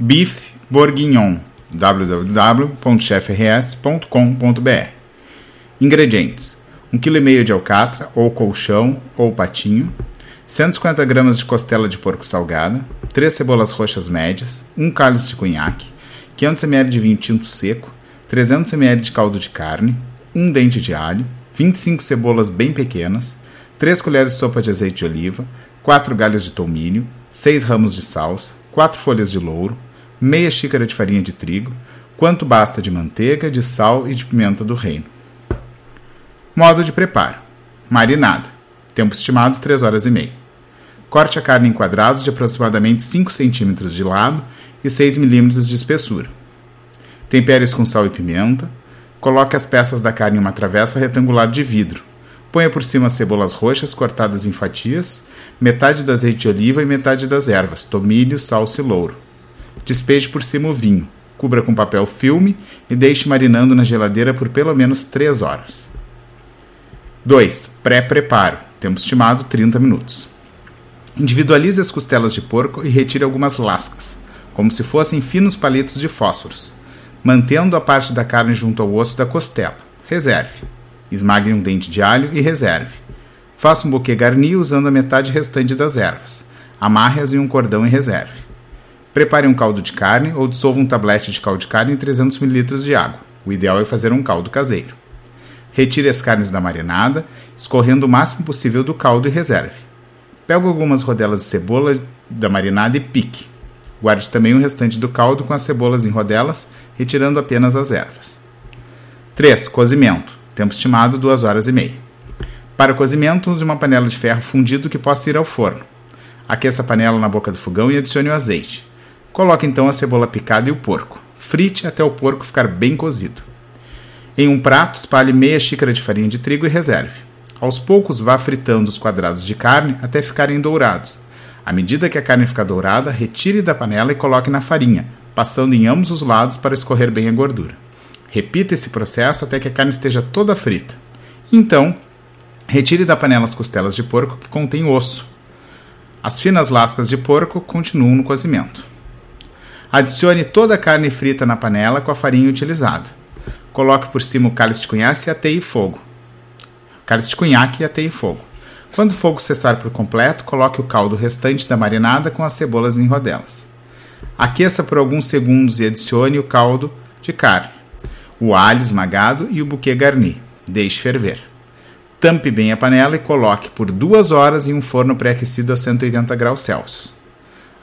Beef Bourguignon www.chefrs.com.br Ingredientes: 1,5 kg de alcatra, ou colchão, ou patinho, 150 gramas de costela de porco salgada, 3 cebolas roxas médias, 1 cálice de cunhaque, 500 ml de vinho tinto seco, 300 ml de caldo de carne, 1 dente de alho, 25 cebolas bem pequenas, 3 colheres de sopa de azeite de oliva, 4 galhos de tomilho, 6 ramos de salsa, 4 folhas de louro, meia xícara de farinha de trigo, quanto basta de manteiga, de sal e de pimenta do reino. Modo de preparo: marinada. Tempo estimado 3 horas e meia. Corte a carne em quadrados de aproximadamente 5 cm de lado e 6 mm de espessura. Tempere com sal e pimenta. Coloque as peças da carne em uma travessa retangular de vidro. Ponha por cima cebolas roxas cortadas em fatias, metade do azeite de oliva e metade das ervas, tomilho, salsa e louro. Despeje por cima o vinho. Cubra com papel filme e deixe marinando na geladeira por pelo menos 3 horas. 2. Pré-preparo. Tempo estimado 30 minutos. Individualize as costelas de porco e retire algumas lascas, como se fossem finos palitos de fósforos, mantendo a parte da carne junto ao osso da costela. Reserve. Esmague um dente de alho e reserve. Faça um buquê garni usando a metade restante das ervas. Amarre-as em um cordão e reserve. Prepare um caldo de carne ou dissolva um tablete de caldo de carne em 300 ml de água. O ideal é fazer um caldo caseiro. Retire as carnes da marinada, escorrendo o máximo possível do caldo e reserve. Pegue algumas rodelas de cebola da marinada e pique. Guarde também o restante do caldo com as cebolas em rodelas, retirando apenas as ervas. 3. Cozimento. Tempo estimado 2 horas e meia. Para o cozimento, use uma panela de ferro fundido que possa ir ao forno. Aqueça a panela na boca do fogão e adicione o azeite. Coloque então a cebola picada e o porco. Frite até o porco ficar bem cozido. Em um prato, espalhe meia xícara de farinha de trigo e reserve. Aos poucos, vá fritando os quadrados de carne até ficarem dourados. À medida que a carne ficar dourada, retire da panela e coloque na farinha, passando em ambos os lados para escorrer bem a gordura. Repita esse processo até que a carne esteja toda frita. Então, retire da panela as costelas de porco que contêm osso. As finas lascas de porco continuam no cozimento. Adicione toda a carne frita na panela com a farinha utilizada. Coloque por cima o cálice de cunhaque e ateie fogo cálice de cunhaque e ateie fogo. Quando o fogo cessar por completo, coloque o caldo restante da marinada com as cebolas em rodelas. Aqueça por alguns segundos e adicione o caldo de carne, o alho esmagado e o buquê garni. Deixe ferver. Tampe bem a panela e coloque por duas horas em um forno pré-aquecido a 180 graus Celsius.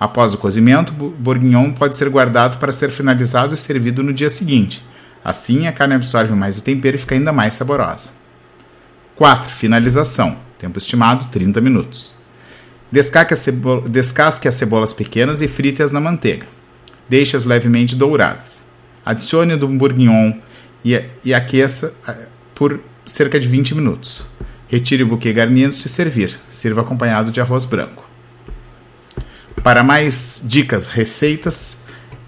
Após o cozimento, o bourguignon pode ser guardado para ser finalizado e servido no dia seguinte. Assim, a carne absorve mais o tempero e fica ainda mais saborosa. 4. Finalização. Tempo estimado 30 minutos. Descasque, cebola, descasque as cebolas pequenas e frite-as na manteiga. Deixe-as levemente douradas. Adicione o bourguignon e, e aqueça por cerca de 20 minutos. Retire o buquê garni antes de servir. Sirva acompanhado de arroz branco. Para mais dicas, receitas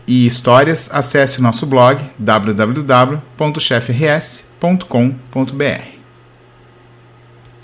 e histórias, acesse nosso blog www.chefrs.com.br.